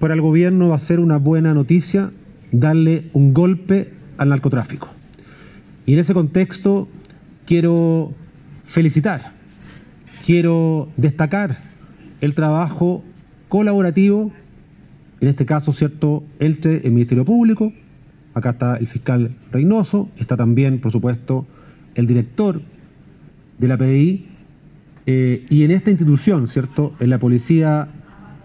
para el gobierno va a ser una buena noticia darle un golpe al narcotráfico. Y en ese contexto quiero felicitar, quiero destacar el trabajo colaborativo, en este caso, ¿cierto?, entre el Ministerio Público, acá está el fiscal Reynoso, está también, por supuesto, el director de la PDI, eh, y en esta institución, ¿cierto?, en la Policía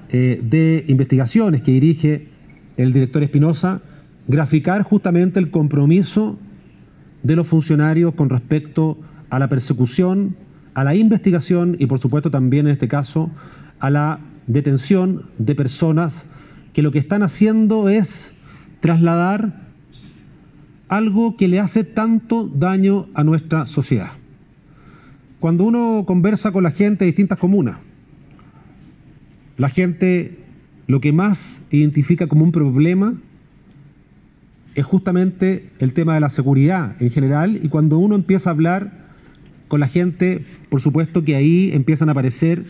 eh, de Investigaciones que dirige el director Espinosa, graficar justamente el compromiso de los funcionarios con respecto a la persecución, a la investigación y por supuesto también en este caso a la detención de personas que lo que están haciendo es trasladar algo que le hace tanto daño a nuestra sociedad. Cuando uno conversa con la gente de distintas comunas, la gente lo que más identifica como un problema es justamente el tema de la seguridad en general y cuando uno empieza a hablar con la gente, por supuesto que ahí empiezan a aparecer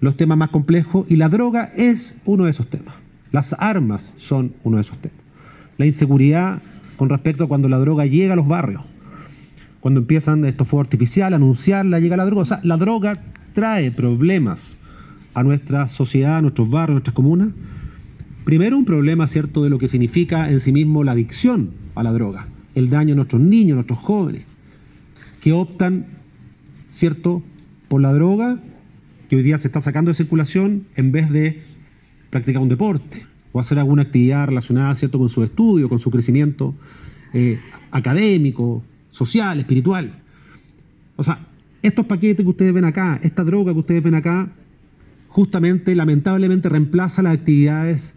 los temas más complejos y la droga es uno de esos temas. Las armas son uno de esos temas. La inseguridad con respecto a cuando la droga llega a los barrios, cuando empiezan esto fue artificial, anunciarla, llega la droga. O sea, la droga trae problemas a nuestra sociedad, a nuestros barrios, a nuestras comunas. Primero un problema, ¿cierto?, de lo que significa en sí mismo la adicción a la droga, el daño a nuestros niños, a nuestros jóvenes, que optan, ¿cierto?, por la droga que hoy día se está sacando de circulación en vez de practicar un deporte o hacer alguna actividad relacionada, ¿cierto?, con su estudio, con su crecimiento eh, académico, social, espiritual. O sea, estos paquetes que ustedes ven acá, esta droga que ustedes ven acá, justamente, lamentablemente, reemplaza las actividades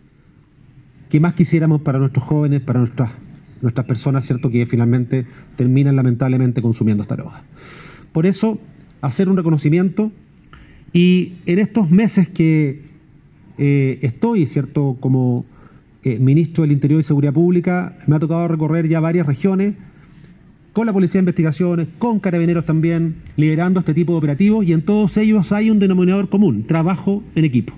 que más quisiéramos para nuestros jóvenes, para nuestras, nuestras personas, ¿cierto?, que finalmente terminan lamentablemente consumiendo esta droga. Por eso, hacer un reconocimiento y en estos meses que eh, estoy, ¿cierto?, como eh, ministro del Interior y Seguridad Pública, me ha tocado recorrer ya varias regiones con la Policía de Investigaciones, con carabineros también, liderando este tipo de operativos y en todos ellos hay un denominador común, trabajo en equipo.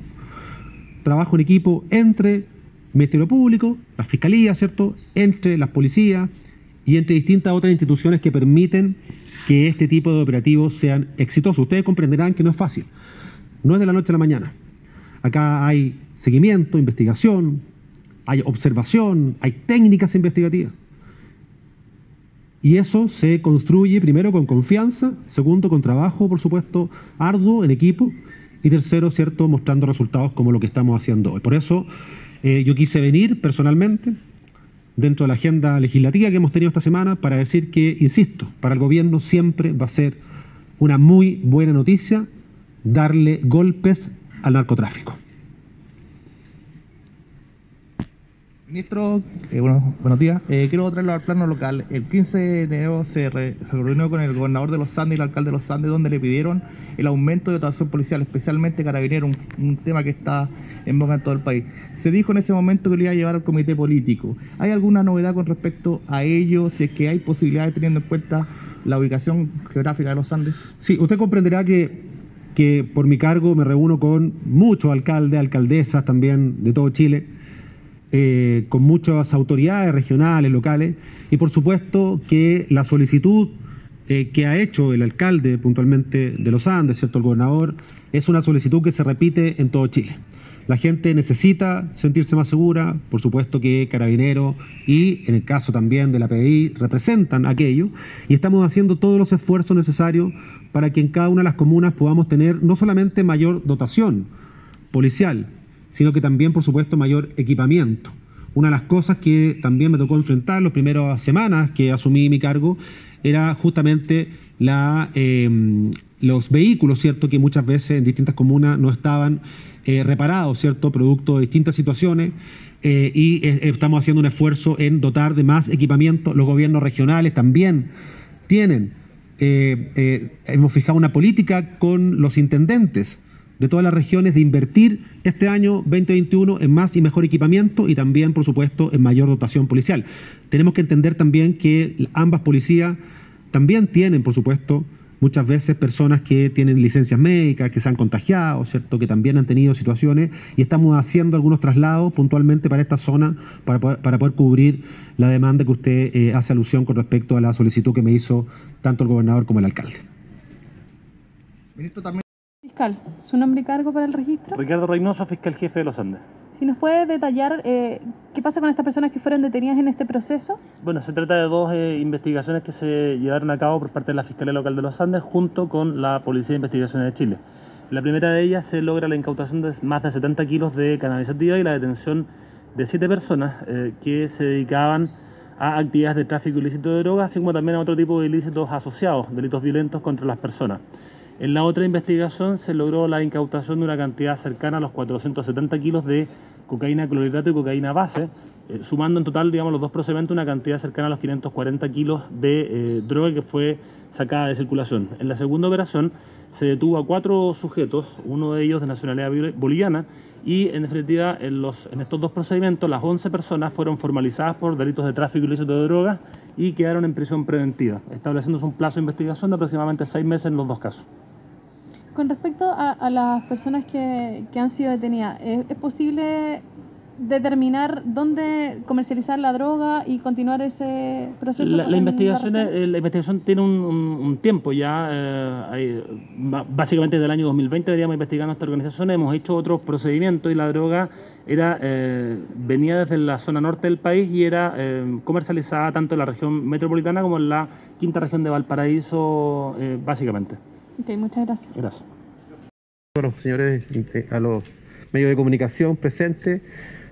Trabajo en equipo entre Ministerio Público, la Fiscalía, ¿cierto?, entre las policías y entre distintas otras instituciones que permiten que este tipo de operativos sean exitosos. Ustedes comprenderán que no es fácil, no es de la noche a la mañana. Acá hay seguimiento, investigación, hay observación, hay técnicas investigativas. Y eso se construye primero con confianza, segundo con trabajo, por supuesto, arduo en equipo, y tercero, ¿cierto?, mostrando resultados como lo que estamos haciendo hoy. Por eso eh, yo quise venir personalmente dentro de la agenda legislativa que hemos tenido esta semana para decir que, insisto, para el gobierno siempre va a ser una muy buena noticia darle golpes al narcotráfico. Ministro, eh, bueno, buenos días. Eh, quiero traerlo al plano local. El 15 de enero se, reunió con el gobernador de los Andes y el alcalde de los Andes, donde le pidieron el aumento de dotación policial, especialmente carabinero, un, un tema que está en boca en todo el país. Se dijo en ese momento que le iba a llevar al comité político. ¿Hay alguna novedad con respecto a ello? Si es que hay posibilidades teniendo en cuenta la ubicación geográfica de los Andes. Sí, usted comprenderá que, que por mi cargo me reúno con muchos alcaldes, alcaldesas también de todo Chile eh, con muchas autoridades regionales, locales, y por supuesto que la solicitud eh, que ha hecho el alcalde puntualmente de los Andes, ¿cierto? El gobernador, es una solicitud que se repite en todo Chile. La gente necesita sentirse más segura, por supuesto que Carabineros y en el caso también de la PDI representan aquello y estamos haciendo todos los esfuerzos necesarios para que en cada una de las comunas podamos tener no solamente mayor dotación policial, sino que también, por supuesto, mayor equipamiento. Una de las cosas que también me tocó enfrentar las primeras semanas que asumí mi cargo era justamente la, em, los vehículos, ¿cierto? Que muchas veces en distintas comunas no estaban eh, reparados, ¿cierto? Producto de distintas situaciones. Eh, y eh, estamos haciendo un esfuerzo en dotar de más equipamiento. Los gobiernos regionales también tienen, hemos fijado una política con los intendentes de todas las regiones de invertir este año 2021 en más y mejor equipamiento y también, por supuesto, en mayor dotación policial. Tenemos que entender también que ambas policías también tienen, por supuesto, muchas veces personas que tienen licencias médicas, que se han contagiado, ¿cierto? que también han tenido situaciones y estamos haciendo algunos traslados puntualmente para esta zona para poder, para poder cubrir la demanda que usted eh, hace alusión con respecto a la solicitud que me hizo tanto el gobernador como el alcalde. Ministro, también... Fiscal, ¿su nombre y cargo para el registro? Ricardo Reynoso, fiscal jefe de los Andes. Si nos puede detallar eh, qué pasa con estas personas que fueron detenidas en este proceso. Bueno, se trata de dos eh, investigaciones que se llevaron a cabo por parte de la Fiscalía Local de los Andes junto con la Policía de Investigaciones de Chile. la primera de ellas se logra la incautación de más de 70 kilos de cannabis y la detención de siete personas eh, que se dedicaban a actividades de tráfico ilícito de drogas, así como también a otro tipo de ilícitos asociados, delitos violentos contra las personas. En la otra investigación se logró la incautación de una cantidad cercana a los 470 kilos de cocaína clorhidrato y cocaína base, eh, sumando en total, digamos, los dos procedimientos una cantidad cercana a los 540 kilos de eh, droga que fue sacada de circulación. En la segunda operación se detuvo a cuatro sujetos, uno de ellos de nacionalidad boliviana, y en definitiva en, los, en estos dos procedimientos las 11 personas fueron formalizadas por delitos de tráfico ilícito de drogas y quedaron en prisión preventiva, estableciéndose un plazo de investigación de aproximadamente seis meses en los dos casos. Con respecto a, las personas que, han sido detenidas, ¿es, posible determinar dónde comercializar la droga y continuar ese proceso? La, investigación, la investigación tiene un, tiempo ya, eh, básicamente desde el año 2020 deberíamos investigar nuestra organización, hemos hecho otros procedimientos y la droga era eh, venía desde la zona norte del país y era eh, comercializada tanto en la región metropolitana como en la quinta región de Valparaíso, básicamente. Muchas gracias. Gracias. Bueno, señores, eh, a los medios de comunicación presentes,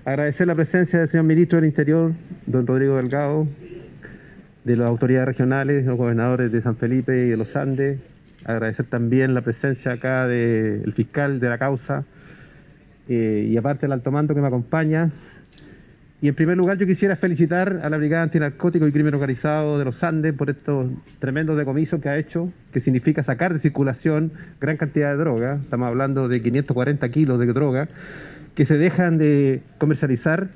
agradecer la presencia del señor ministro del Interior, don Rodrigo Delgado, de las autoridades regionales, los gobernadores de San Felipe y de los Andes, agradecer también la presencia acá del fiscal de la causa eh, y aparte el alto mando que me acompaña, y en primer lugar yo quisiera felicitar a la Brigada Antinarcótico y Crimen Organizado de los Andes por estos tremendos decomisos que ha hecho, que significa sacar de circulación gran cantidad de droga, estamos hablando de 540 kilos de droga, que se dejan de comercializar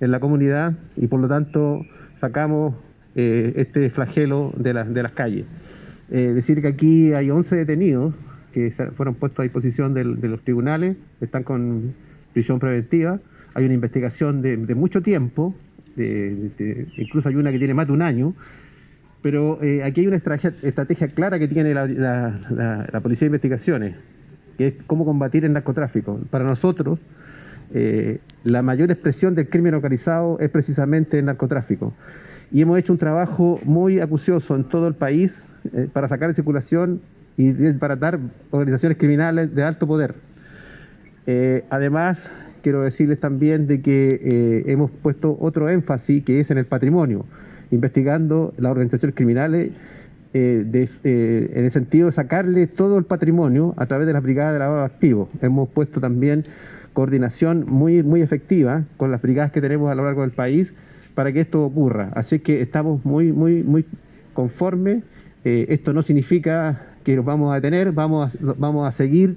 en la comunidad y por lo tanto sacamos eh, este flagelo de, de las calles. Eh, decir que aquí hay 11 detenidos que fueron puestos a disposición de los tribunales, están con prisión preventiva hay una investigación de, mucho tiempo, incluso hay una que tiene más de un año, pero eh, aquí hay una estrategia, clara que tiene la, Policía de Investigaciones, que es cómo combatir el narcotráfico. Para nosotros, eh, la mayor expresión del crimen organizado es precisamente el narcotráfico. Y hemos hecho un trabajo muy acucioso en todo el país eh, para sacar de circulación y para dar organizaciones criminales de alto poder. además, quiero decirles también de que eh, hemos puesto otro énfasis que es en el patrimonio, investigando las organizaciones criminales eh, eh, en el sentido de sacarle todo el patrimonio a través de las brigadas de lavado activo. Hemos puesto también coordinación muy, muy efectiva con las brigadas que tenemos a lo largo del país para que esto ocurra. Así que estamos muy, muy, muy conformes. esto no significa que nos vamos a detener, vamos vamos a seguir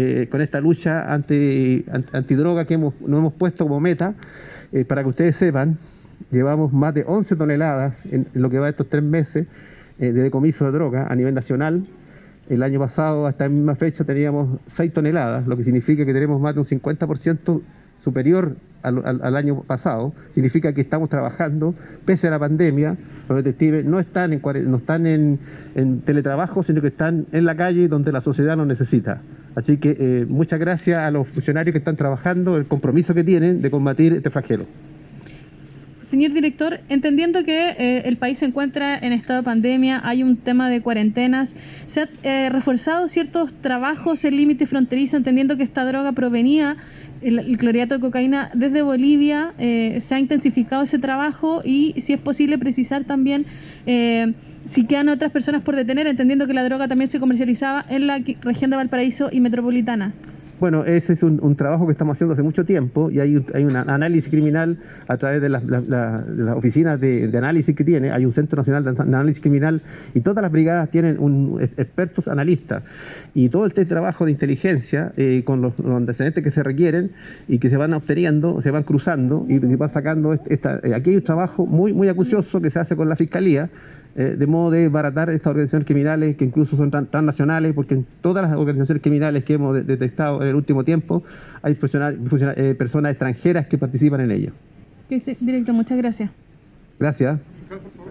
eh, con esta lucha anti, antidroga que hemos, nos hemos puesto como meta. Eh, para que ustedes sepan, llevamos más de 11 toneladas en, lo que va de estos tres meses eh, de decomiso de droga a nivel nacional. El año pasado, hasta esta misma fecha, teníamos 6 toneladas, lo que significa que tenemos más de un 50% superior al, año pasado. Significa que estamos trabajando, pese a la pandemia, los detectives no están en, no están en, en teletrabajo, sino que están en la calle donde la sociedad nos necesita. Así que eh, muchas gracias a los funcionarios que están trabajando, el compromiso que tienen de combatir este flagelo. Señor director, entendiendo que eh, el país se encuentra en estado de pandemia, hay un tema de cuarentenas, ¿se han eh, reforzado ciertos trabajos en límite fronterizo, entendiendo que esta droga provenía, el, el cloriato de cocaína, desde Bolivia? ¿Se ha intensificado ese trabajo y si es posible precisar también si quedan otras personas por detener, entendiendo que la droga también se comercializaba en la región de Valparaíso y metropolitana. Bueno, ese es un, trabajo que estamos haciendo hace mucho tiempo y hay, un análisis criminal a través de las, oficinas de, análisis que tiene. Hay un Centro Nacional de Análisis Criminal y todas las brigadas tienen un, expertos analistas. Y todo este trabajo de inteligencia eh, con los, antecedentes que se requieren y que se van obteniendo, se van cruzando y, se van sacando. Esta, eh, aquí hay un trabajo muy, muy acucioso que se hace con la Fiscalía eh, de modo de baratar estas organizaciones criminales que incluso son tan, transnacionales, porque en todas las organizaciones criminales que hemos de- detectado en el último tiempo hay eh, personas extranjeras que participan en sí, director, muchas gracias. Gracias.